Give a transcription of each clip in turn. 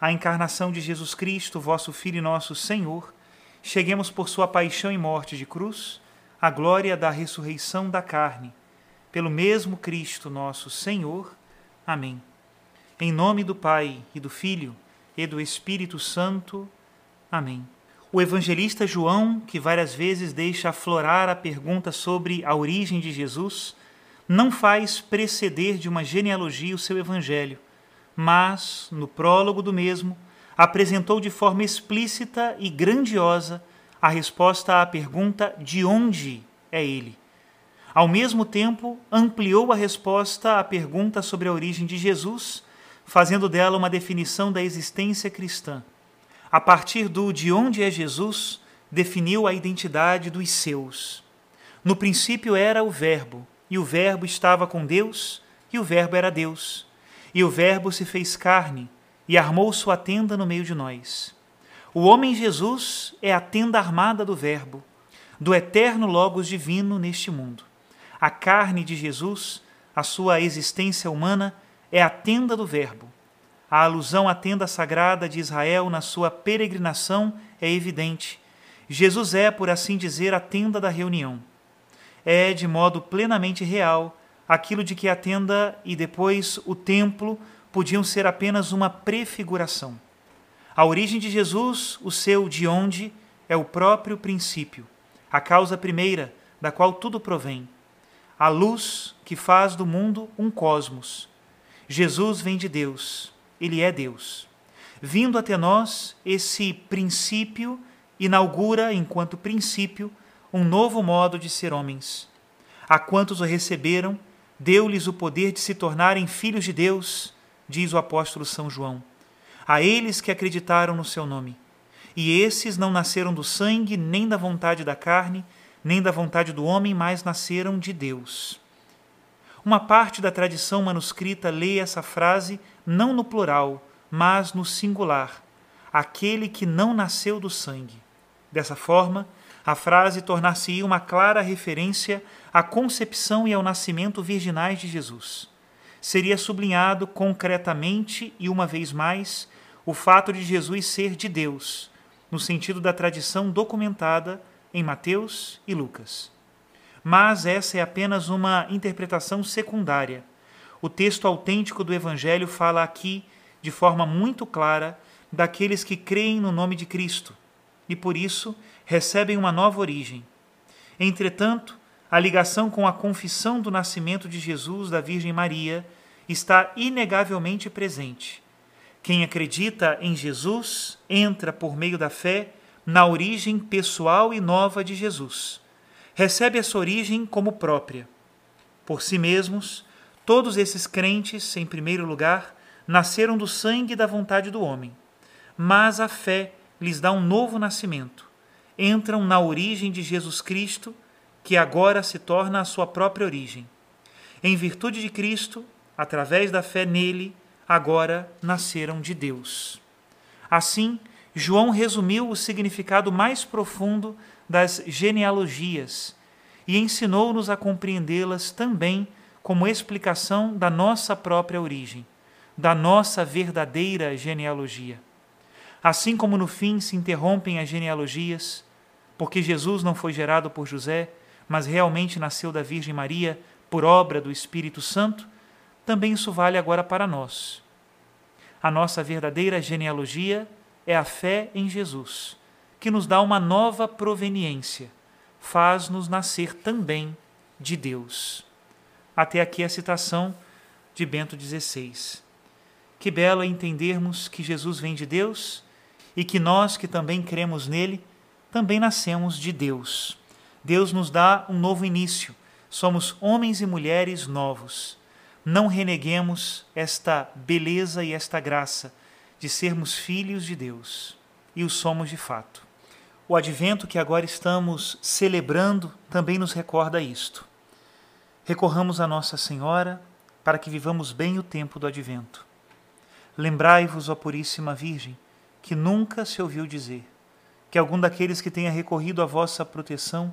a encarnação de Jesus Cristo, vosso Filho e nosso Senhor, cheguemos por sua paixão e morte de cruz à glória da ressurreição da carne, pelo mesmo Cristo nosso Senhor. Amém. Em nome do Pai e do Filho e do Espírito Santo. Amém. O evangelista João, que várias vezes deixa aflorar a pergunta sobre a origem de Jesus, não faz preceder de uma genealogia o seu evangelho mas, no prólogo do mesmo, apresentou de forma explícita e grandiosa a resposta à pergunta de onde é ele. Ao mesmo tempo, ampliou a resposta à pergunta sobre a origem de Jesus, fazendo dela uma definição da existência cristã. A partir do de onde é Jesus, definiu a identidade dos seus. No princípio era o Verbo, e o Verbo estava com Deus, e o Verbo era Deus. E o Verbo se fez carne e armou sua tenda no meio de nós. O homem Jesus é a tenda armada do Verbo, do eterno Logos divino neste mundo. A carne de Jesus, a sua existência humana, é a tenda do Verbo. A alusão à tenda sagrada de Israel na sua peregrinação é evidente. Jesus é, por assim dizer, a tenda da reunião. É, de modo plenamente real, aquilo de que a tenda e depois o templo podiam ser apenas uma prefiguração. A origem de Jesus, o seu de onde, é o próprio princípio, a causa primeira da qual tudo provém, a luz que faz do mundo um cosmos. Jesus vem de Deus, ele é Deus. Vindo até nós, esse princípio inaugura, enquanto princípio, um novo modo de ser homens. A quantos o receberam, deu-lhes o poder de se tornarem filhos de Deus, diz o apóstolo São João. A eles que acreditaram no seu nome. E esses não nasceram do sangue, nem da vontade da carne, nem da vontade do homem, mas nasceram de Deus. Uma parte da tradição manuscrita lê essa frase não no plural, mas no singular: aquele que não nasceu do sangue. Dessa forma, a frase tornar-se-ia uma clara referência à concepção e ao nascimento virginais de Jesus. Seria sublinhado concretamente e uma vez mais o fato de Jesus ser de Deus, no sentido da tradição documentada em Mateus e Lucas. Mas essa é apenas uma interpretação secundária. O texto autêntico do Evangelho fala aqui, de forma muito clara, daqueles que creem no nome de Cristo e por isso recebem uma nova origem. Entretanto, a ligação com a confissão do nascimento de Jesus da Virgem Maria está inegavelmente presente. Quem acredita em Jesus entra, por meio da fé, na origem pessoal e nova de Jesus. Recebe essa origem como própria. Por si mesmos, todos esses crentes, em primeiro lugar, nasceram do sangue e da vontade do homem. Mas a fé lhes dá um novo nascimento. Entram na origem de Jesus Cristo, que agora se torna a sua própria origem. Em virtude de Cristo, através da fé nele, agora nasceram de Deus. Assim, João resumiu o significado mais profundo das genealogias e ensinou-nos a compreendê-las também como explicação da nossa própria origem, da nossa verdadeira genealogia. Assim como no fim se interrompem as genealogias, porque Jesus não foi gerado por José, mas realmente nasceu da Virgem Maria por obra do Espírito Santo, também isso vale agora para nós. A nossa verdadeira genealogia é a fé em Jesus, que nos dá uma nova proveniência, faz-nos nascer também de Deus. Até aqui a citação de Bento XVI. Que belo é entendermos que Jesus vem de Deus e que nós que também cremos nele, também nascemos de Deus. Deus nos dá um novo início. Somos homens e mulheres novos não reneguemos esta beleza e esta graça de sermos filhos de Deus, e o somos de fato. O advento que agora estamos celebrando também nos recorda isto. Recorramos a Nossa Senhora para que vivamos bem o tempo do advento. Lembrai-vos, ó Puríssima Virgem, que nunca se ouviu dizer que algum daqueles que tenha recorrido à vossa proteção,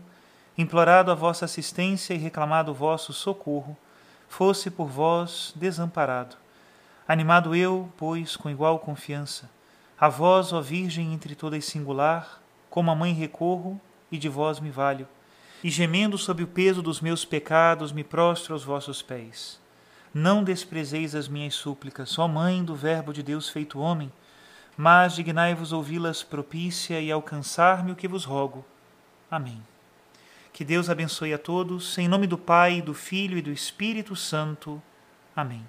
implorado a vossa assistência e reclamado o vosso socorro, fosse por vós desamparado. Animado eu, pois, com igual confiança, a vós, ó Virgem, entre todas singular, como a mãe recorro e de vós me valho, e gemendo sob o peso dos meus pecados, me prostro aos vossos pés. Não desprezeis as minhas súplicas, ó Mãe do Verbo de Deus feito homem, mas dignai-vos ouvi-las propícia e alcançar-me o que vos rogo. Amém. Que Deus abençoe a todos, em nome do Pai, do Filho e do Espírito Santo. Amém.